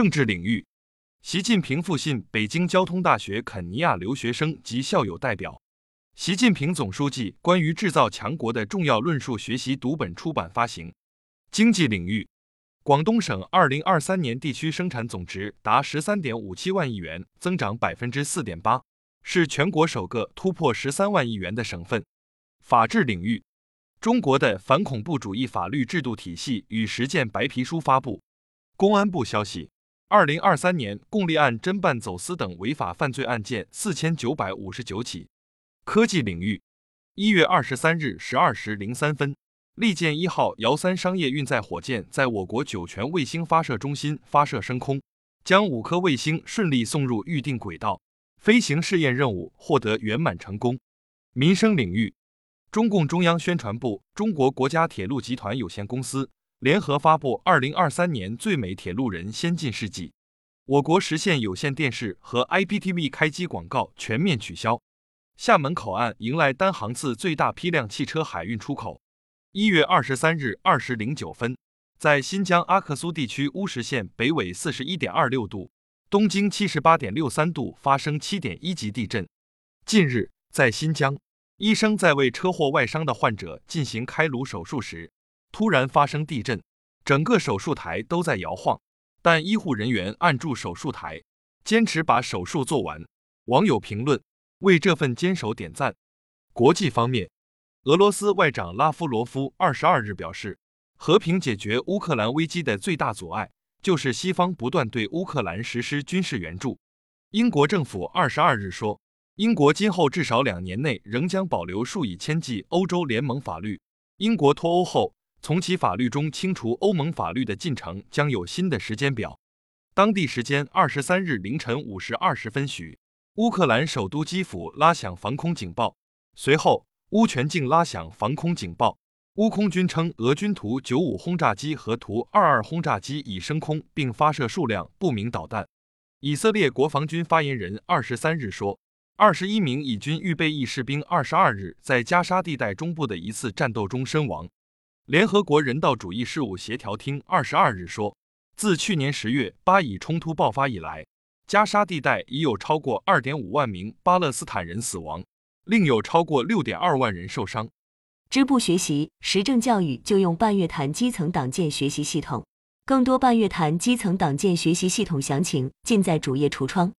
政治领域，习近平复信北京交通大学肯尼亚留学生及校友代表。习近平总书记关于制造强国的重要论述学习读本出版发行。经济领域，广东省二零二三年地区生产总值达十三点五七万亿元，增长百分之四点八，是全国首个突破十三万亿元的省份。法治领域，中国的反恐怖主义法律制度体系与实践白皮书发布。公安部消息。二零二三年共立案侦办走私等违法犯罪案件四千九百五十九起。科技领域，一月二十三日十二时零三分，利剑一号遥三商业运载火箭在我国酒泉卫星发射中心发射升空，将五颗卫星顺利送入预定轨道，飞行试验任务获得圆满成功。民生领域，中共中央宣传部、中国国家铁路集团有限公司。联合发布二零二三年最美铁路人先进事迹，我国实现有线电视和 IPTV 开机广告全面取消。厦门口岸迎来单航次最大批量汽车海运出口。一月二十三日二时零九分，在新疆阿克苏地区乌什县北纬四十一点二六度，东经七十八点六三度发生七点一级地震。近日，在新疆，医生在为车祸外伤的患者进行开颅手术时。突然发生地震，整个手术台都在摇晃，但医护人员按住手术台，坚持把手术做完。网友评论为这份坚守点赞。国际方面，俄罗斯外长拉夫罗夫二十二日表示，和平解决乌克兰危机的最大阻碍就是西方不断对乌克兰实施军事援助。英国政府二十二日说，英国今后至少两年内仍将保留数以千计欧洲联盟法律。英国脱欧后。从其法律中清除欧盟法律的进程将有新的时间表。当地时间二十三日凌晨五时二十分许，乌克兰首都基辅拉响防空警报，随后乌全境拉响防空警报。乌空军称，俄军图九五轰炸机和图二二轰炸机已升空并发射数量不明导弹。以色列国防军发言人二十三日说，二十一名以军预备役士兵二十二日在加沙地带中部的一次战斗中身亡。联合国人道主义事务协调厅二十二日说，自去年十月巴以冲突爆发以来，加沙地带已有超过二点五万名巴勒斯坦人死亡，另有超过六点二万人受伤。支部学习实政教育就用半月谈基层党建学习系统，更多半月谈基层党建学习系统详情尽在主页橱窗。